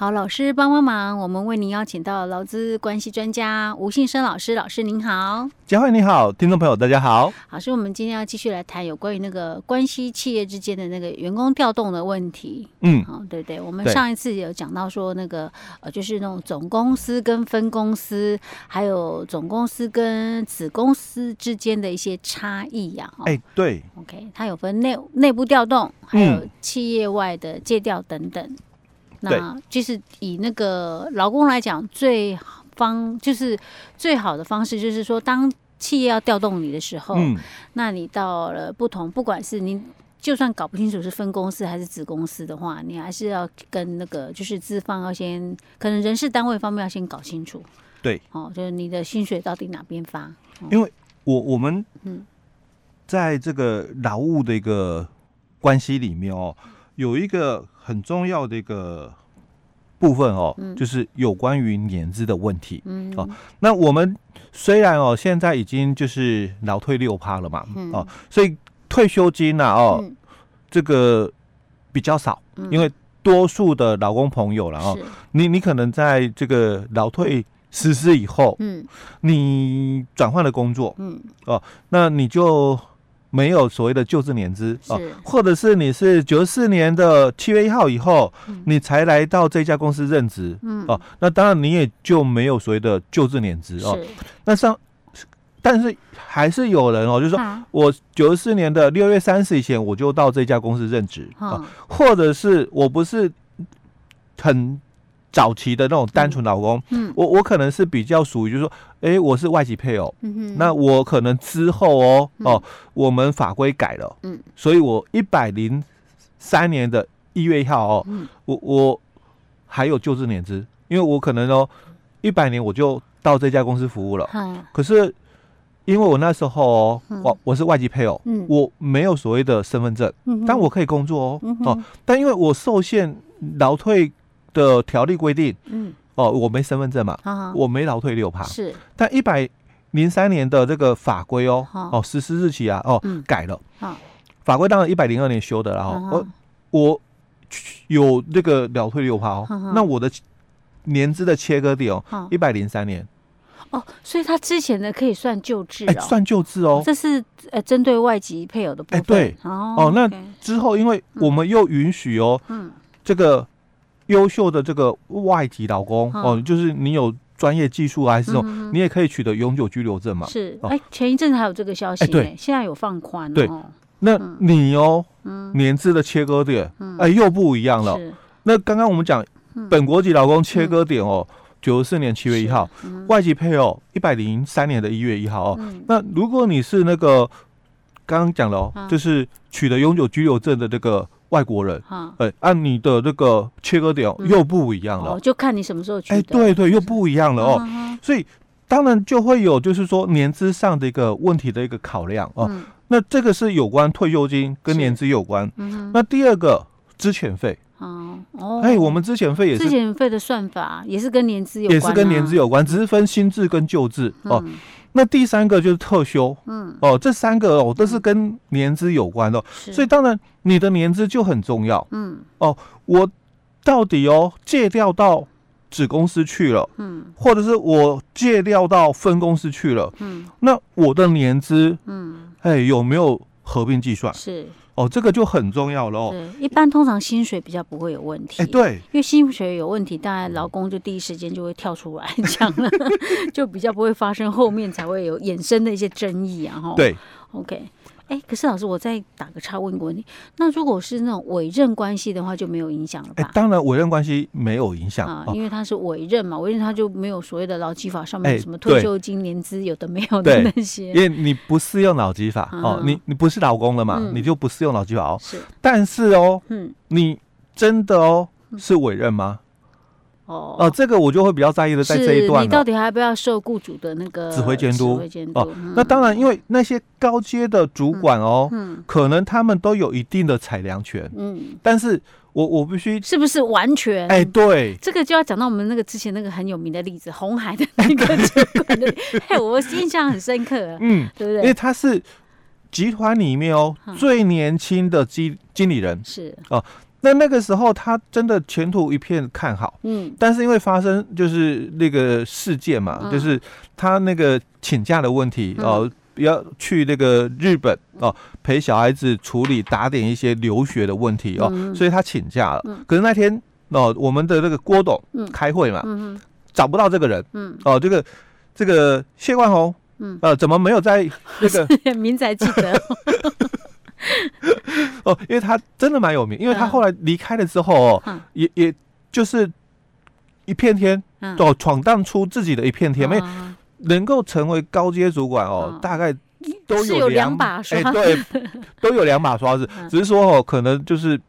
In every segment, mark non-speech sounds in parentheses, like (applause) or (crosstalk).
好，老师帮帮忙，我们为您邀请到劳资关系专家吴信生老师，老师您好，佳慧你好，听众朋友大家好。老师，我们今天要继续来谈有关于那个关系企业之间的那个员工调动的问题。嗯，好，对对，我们上一次有讲到说那个呃，就是那种总公司跟分公司，还有总公司跟子公司之间的一些差异呀。哎，对，OK，它有分内内部调动，还有企业外的借调等等。那就是以那个劳工来讲，最方就是最好的方式，就是说，当企业要调动你的时候，嗯，那你到了不同，不管是你就算搞不清楚是分公司还是子公司的话，你还是要跟那个就是资方要先，可能人事单位方面要先搞清楚。对，哦，就是你的薪水到底哪边发？哦、因为我我们嗯，在这个劳务的一个关系里面哦。有一个很重要的一个部分哦，嗯、就是有关于年资的问题。嗯，哦，那我们虽然哦现在已经就是劳退六趴了嘛，嗯、哦，所以退休金呐、啊，哦，嗯、这个比较少，嗯、因为多数的劳工朋友了哦，你你可能在这个劳退实施以后，嗯，你转换了工作，嗯，哦，那你就。没有所谓的旧制年资哦，或者是你是九十四年的七月一号以后，嗯、你才来到这家公司任职，嗯、哦，那当然你也就没有所谓的旧制年资哦。那上，但是还是有人哦，就是说我九十四年的六月三十以前我就到这家公司任职啊、哦，或者是我不是很。早期的那种单纯老公，嗯，我我可能是比较属于，就是说，哎、欸，我是外籍配偶，嗯哼，那我可能之后哦，嗯、哦，我们法规改了，嗯，所以我一百零三年的一月一号哦，嗯，我我还有就职年资，因为我可能哦，一百年我就到这家公司服务了，嗯，可是因为我那时候哦，我我是外籍配偶，嗯，我没有所谓的身份证，嗯哼，但我可以工作哦，哦，但因为我受限劳退。的条例规定，嗯，哦，我没身份证嘛，啊、我没劳退六趴，是，但一百零三年的这个法规哦，啊、哦，实施日期啊，哦，嗯、改了，啊、法规当然一百零二年修的，然后、啊、我我有那个劳退六趴哦，啊、那我的年资的切割点哦，一百零三年，哦，所以他之前的可以算旧制哦，算旧制哦，这是呃针对外籍配偶的部分，对，哦，哦，那之后因为我们又允许哦，嗯，这个。优秀的这个外籍劳工哦，就是你有专业技术啊，还是这种，你也可以取得永久居留证嘛。是，哎，前一阵子还有这个消息，对，现在有放宽。对，那你哦，年资的切割点，哎，又不一样了。那刚刚我们讲本国籍劳工切割点哦，九十四年七月一号，外籍配偶一百零三年的一月一号哦。那如果你是那个刚刚讲了哦，就是取得永久居留证的这个。外国人，哎，按你的这个切割点又不一样了，就看你什么时候去。哎，对对，又不一样了哦。所以当然就会有就是说年资上的一个问题的一个考量哦。那这个是有关退休金跟年资有关。那第二个资遣费，哦哦，哎，我们之前费也是之前费的算法也是跟年资有关，也是跟年资有关，只是分新制跟旧制哦。那第三个就是特休，嗯，哦，这三个哦都是跟年资有关的，是。所以当然你的年资就很重要，嗯，哦，我到底哦借调到子公司去了，嗯，或者是我借调到分公司去了，嗯，那我的年资，嗯，哎，有没有合并计算？是。哦，这个就很重要了哦。对，一般通常薪水比较不会有问题。哎，对，因为薪水有问题，当然劳工就第一时间就会跳出来讲了，(laughs) 就比较不会发生后面才会有衍生的一些争议啊。哈，对，OK。哎，可是老师，我再打个岔问个问题，那如果是那种委任关系的话，就没有影响了吧？哎，当然委任关系没有影响啊，因为他是委任嘛，委任他就没有所谓的劳基法上面什么退休金、年资有的没有的那些。因为你不适用劳基法哦，你你不是劳工了嘛，你就不适用劳基法哦。是，但是哦，嗯，你真的哦是委任吗？哦，哦，这个我就会比较在意的，在这一段，你到底还要不要受雇主的那个指挥监督？哦，那当然，因为那些高阶的主管哦，嗯，可能他们都有一定的裁量权，嗯，但是我我必须是不是完全？哎，对，这个就要讲到我们那个之前那个很有名的例子，红海的那个主管的，(laughs) 哎，我印象很深刻，(laughs) 嗯，对不对？因为他是集团里面哦最年轻的经经理人，是哦。那那那个时候他真的前途一片看好，嗯，但是因为发生就是那个事件嘛，嗯。就是他那个请假的问题哦。嗯要去那个日本哦，陪小孩子处理打点一些留学的问题哦，嗯、所以他请假了。嗯、可是那天哦，我们的那个郭董开会嘛，找不到这个人，嗯、哦，这个这个谢冠宏，嗯，呃，怎么没有在那个 (laughs) 明仔记得？(laughs) (laughs) 哦，因为他真的蛮有名，因为他后来离开了之后哦，嗯、也也就是一片天，嗯、哦，闯荡出自己的一片天，没、嗯。能够成为高阶主管哦，哦大概都有有两把刷，哎，对，都有两把刷子，嗯、只是说哦，可能就是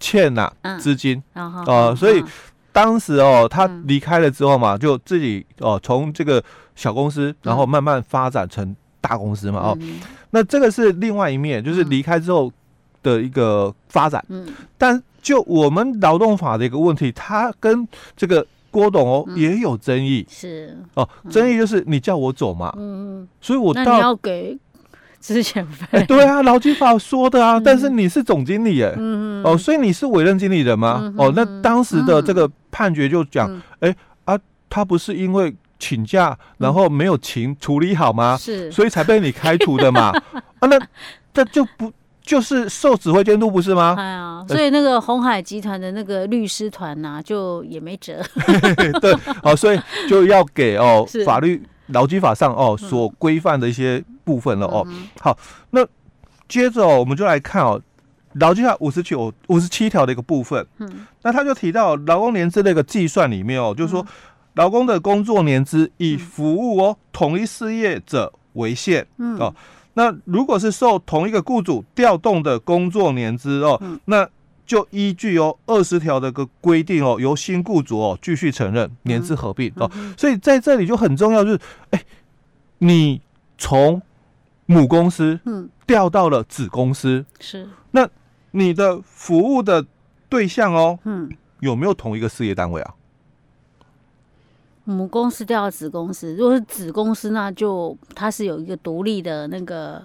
欠呐资金啊，呃，所以当时哦，他离开了之后嘛，嗯、就自己哦，从这个小公司，然后慢慢发展成大公司嘛，哦，嗯、那这个是另外一面，就是离开之后的一个发展。嗯，但就我们劳动法的一个问题，它跟这个。郭董哦，也有争议，是。哦，争议就是你叫我走嘛，嗯，所以我到那你要给费，对啊，劳基法说的啊，但是你是总经理哎，嗯哦，所以你是委任经理人吗？哦，那当时的这个判决就讲，哎啊，他不是因为请假然后没有情处理好吗？是，所以才被你开除的嘛？(laughs) 啊，那这就不。就是受指挥监督不是吗？哎呀，所以那个红海集团的那个律师团呐，就也没辙。(laughs) 对，哦，所以就要给哦法律劳基法上哦所规范的一些部分了哦。好，那接着哦，我们就来看哦劳基法五十九、五十七条的一个部分。嗯，那他就提到劳工年资的一个计算里面哦，就是说劳工的工作年资以服务哦同一事业者为限。嗯哦。那如果是受同一个雇主调动的工作年资哦，嗯、那就依据哦二十条的个规定哦，由新雇主哦继续承认年资合并、嗯、哦。嗯、所以在这里就很重要，就是哎，你从母公司嗯调到了子公司是，那你的服务的对象哦嗯有没有同一个事业单位啊？母公司调到子公司，如果是子公司，那就它是有一个独立的那个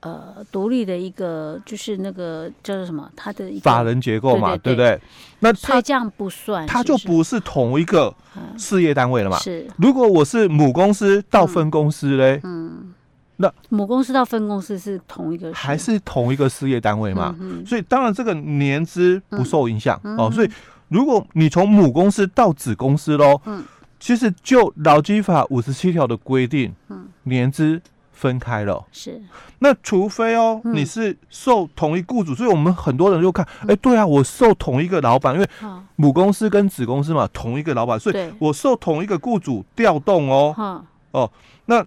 呃，独立的一个就是那个叫做什么，它的一个法人结构嘛，对不对？那它这样不算，它就不是同一个事业单位了嘛？是。如果我是母公司到分公司嘞，嗯，那母公司到分公司是同一个，还是同一个事业单位嘛？嗯，所以当然这个年资不受影响哦。所以如果你从母公司到子公司喽，嗯。其实就劳基法五十七条的规定，嗯，年资分开了，是。那除非哦，你是受同一雇主，所以我们很多人就看，哎，对啊，我受同一个老板，因为母公司跟子公司嘛，同一个老板，所以我受同一个雇主调动哦，哦，那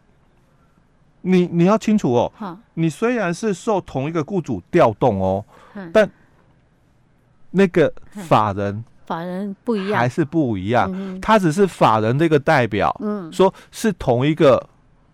你你要清楚哦，你虽然是受同一个雇主调动哦，但那个法人。法人不一样，还是不一样。他只是法人这个代表，嗯，说是同一个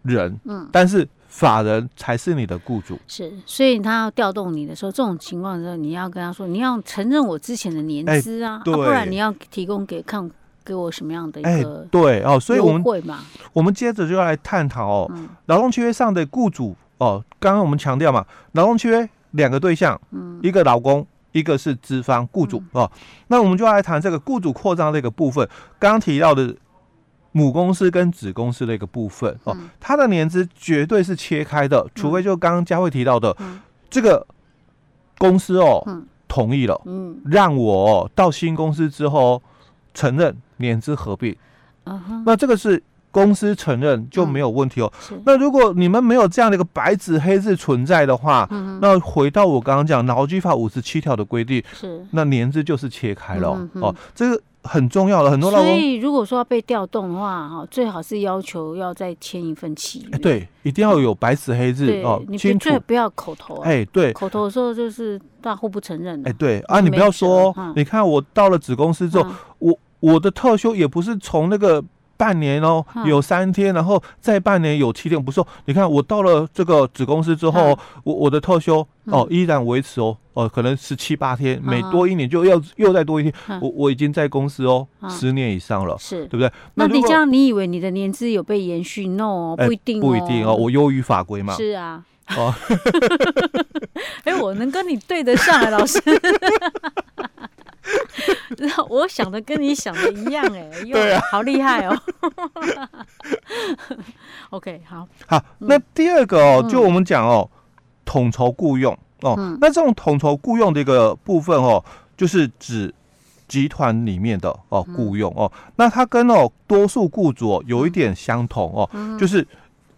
人，嗯，但是法人才是你的雇主。是，所以他要调动你的时候，这种情况的时候，你要跟他说，你要承认我之前的年资啊，不然你要提供给看给我什么样的一个对哦，所以我们会嘛，我们接着就要来探讨哦，劳动契约上的雇主哦，刚刚我们强调嘛，劳动契约两个对象，嗯，一个劳工。一个是资方雇主哦，那我们就来谈这个雇主扩张的一个部分。刚刚提到的母公司跟子公司的一个部分哦，它的年资绝对是切开的，除非就刚刚佳慧提到的这个公司哦同意了，嗯，让我到新公司之后承认年资合并，那这个是。公司承认就没有问题哦。嗯、那如果你们没有这样的一个白纸黑字存在的话，嗯、那回到我刚刚讲劳基法五十七条的规定，是那年资就是切开了、嗯、哦。这个很重要的，很多劳工。所以如果说要被调动的话，哈，最好是要求要再签一份契约、欸。对，一定要有白纸黑字、嗯、哦，你清楚。不要口头、啊。哎、欸，对，口头的时候就是大户不承认。哎、欸，对啊，你不要说，嗯、你看我到了子公司之后，嗯、我我的特休也不是从那个。半年哦，有三天，然后再半年有七天，不是？你看我到了这个子公司之后，我我的特休哦依然维持哦，哦可能十七八天，每多一年就要又再多一天。我我已经在公司哦十年以上了，是对不对？那你这样，你以为你的年资有被延续？No，不一定，不一定哦。我优于法规嘛。是啊。哦。(laughs) 哎，我能跟你对得上啊，老师。(laughs) (laughs) 我想的跟你想的一样 (laughs) 哎，对啊，好厉害哦。(laughs) OK，好，好，那第二个哦，就我们讲哦，统筹雇佣。哦，那这种统筹雇佣的一个部分哦，就是指集团里面的哦雇佣哦，那它跟哦多数雇主有一点相同哦，就是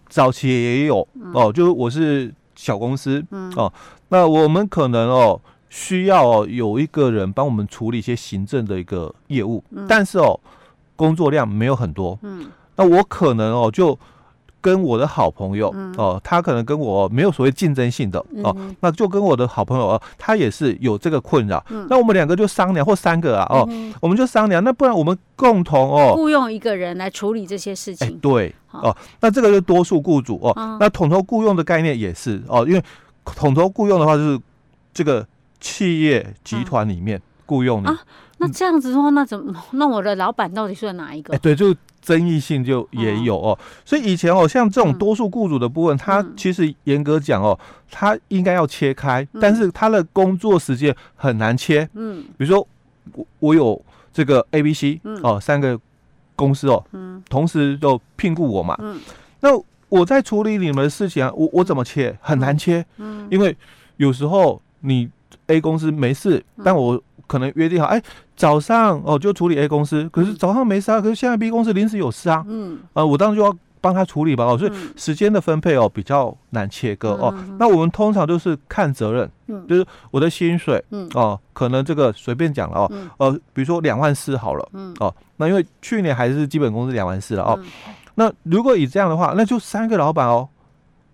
早期也有哦，就是我是小公司哦，那我们可能哦。需要有一个人帮我们处理一些行政的一个业务，但是哦，工作量没有很多。嗯，那我可能哦，就跟我的好朋友哦，他可能跟我没有所谓竞争性的哦，那就跟我的好朋友哦，他也是有这个困扰。那我们两个就商量，或三个啊哦，我们就商量。那不然我们共同哦，雇佣一个人来处理这些事情。对哦，那这个就多数雇主哦。那统筹雇佣的概念也是哦，因为统筹雇佣的话就是这个。企业集团里面雇佣你、啊，那这样子的话，那怎么？(laughs) 那我的老板到底算哪一个？哎，对，就争议性就也有哦。所以以前哦，像这种多数雇主的部分，他其实严格讲哦，他应该要切开，但是他的工作时间很难切。嗯，比如说我我有这个 A、B、C 哦三个公司哦，同时就聘雇我嘛。嗯，那我在处理你们的事情啊，我我怎么切？很难切。嗯，因为有时候你。A 公司没事，但我可能约定好，哎，早上哦就处理 A 公司，可是早上没事啊，可是现在 B 公司临时有事啊，嗯，啊，我当时就要帮他处理吧，哦，所以时间的分配哦比较难切割哦。那我们通常都是看责任，就是我的薪水，哦，可能这个随便讲了哦，呃，比如说两万四好了，嗯。哦，那因为去年还是基本工资两万四了哦，那如果以这样的话，那就三个老板哦，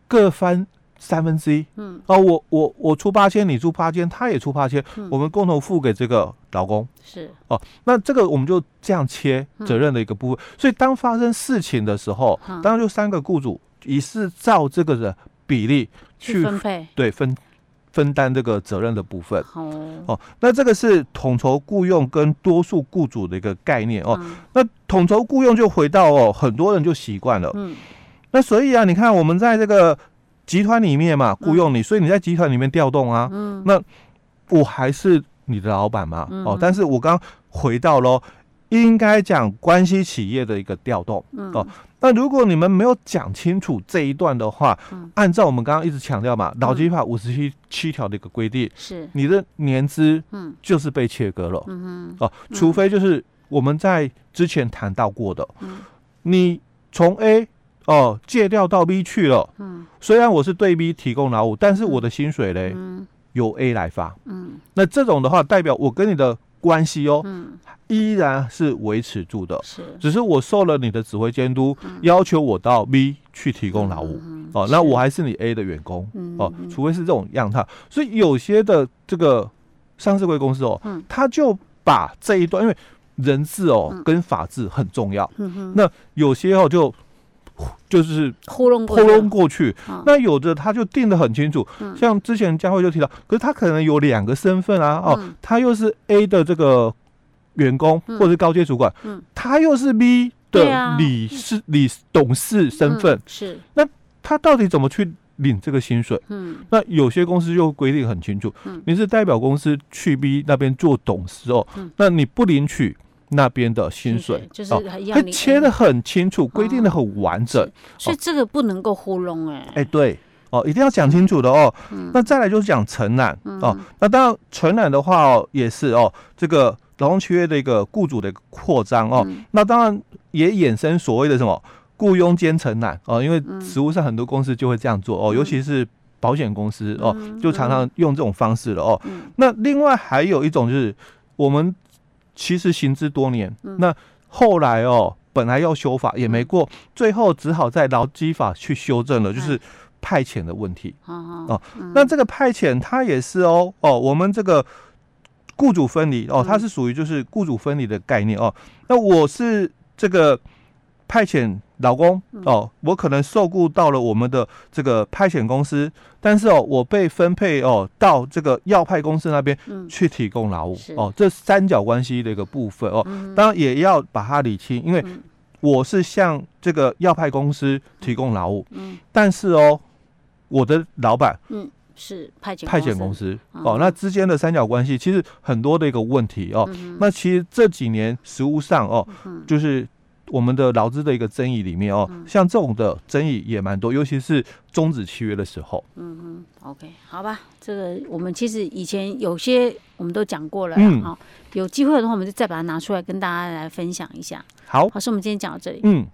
各翻。三分之一，嗯，哦，我我我出八千，你出八千，他也出八千，我们共同付给这个老公，是。哦，那这个我们就这样切责任的一个部分。所以当发生事情的时候，当然就三个雇主也是照这个的比例去分配，对分分担这个责任的部分。哦，那这个是统筹雇佣跟多数雇主的一个概念。哦。那统筹雇佣就回到哦，很多人就习惯了，嗯，那所以啊，你看我们在这个。集团里面嘛，雇佣你，所以你在集团里面调动啊。嗯，那我还是你的老板嘛。哦，但是我刚回到喽，应该讲关系企业的一个调动。哦，那如果你们没有讲清楚这一段的话，按照我们刚刚一直强调嘛，劳基法五十七七条的一个规定，是你的年资，嗯，就是被切割了。嗯，哦，除非就是我们在之前谈到过的，你从 A。哦，借调到 B 去了。嗯，虽然我是对 B 提供劳务，但是我的薪水嘞，嗯，由 A 来发。嗯，那这种的话，代表我跟你的关系哦，嗯，依然是维持住的。是，只是我受了你的指挥监督，要求我到 B 去提供劳务。哦，那我还是你 A 的员工。哦，除非是这种样态。所以有些的这个上市贵公司哦，他就把这一段，因为人治哦跟法治很重要。嗯，那有些哦就。就是糊弄糊弄过去，那有的他就定的很清楚，像之前佳慧就提到，可是他可能有两个身份啊，哦，他又是 A 的这个员工或者是高阶主管，他又是 B 的理事理董事身份，是，那他到底怎么去领这个薪水？嗯，那有些公司就规定很清楚，你是代表公司去 B 那边做董事哦，那你不领取。那边的薪水。就是他切的很清楚，规定的很完整，所以这个不能够糊弄哎。哎，对。哦，一定要讲清楚的哦。那再来就是讲承揽哦。那当然承揽的话哦，也是哦，这个劳动契约的一个雇主的一个扩张哦。那当然也衍生所谓的什么雇佣兼承揽哦，因为实务上很多公司就会这样做哦，尤其是保险公司哦，就常常用这种方式了哦。那另外还有一种就是我们。其实行之多年，那后来哦，本来要修法也没过，最后只好在劳基法去修正了，就是派遣的问题。哦，那这个派遣它也是哦哦，我们这个雇主分离哦，它是属于就是雇主分离的概念哦。那我是这个派遣。老公哦，我可能受雇到了我们的这个派遣公司，但是哦，我被分配哦到这个要派公司那边去提供劳务哦，这三角关系的一个部分哦，当然也要把它理清，因为我是向这个要派公司提供劳务，但是哦，我的老板嗯是派遣派遣公司哦，那之间的三角关系其实很多的一个问题哦。那其实这几年实务上哦，就是我们的劳资的一个争议里面哦，像这种的争议也蛮多，尤其是终止契约的时候。嗯嗯，OK，好吧，这个我们其实以前有些我们都讲过了，嗯，有机会的话我们就再把它拿出来跟大家来分享一下。好，老师，我们今天讲到这里。嗯。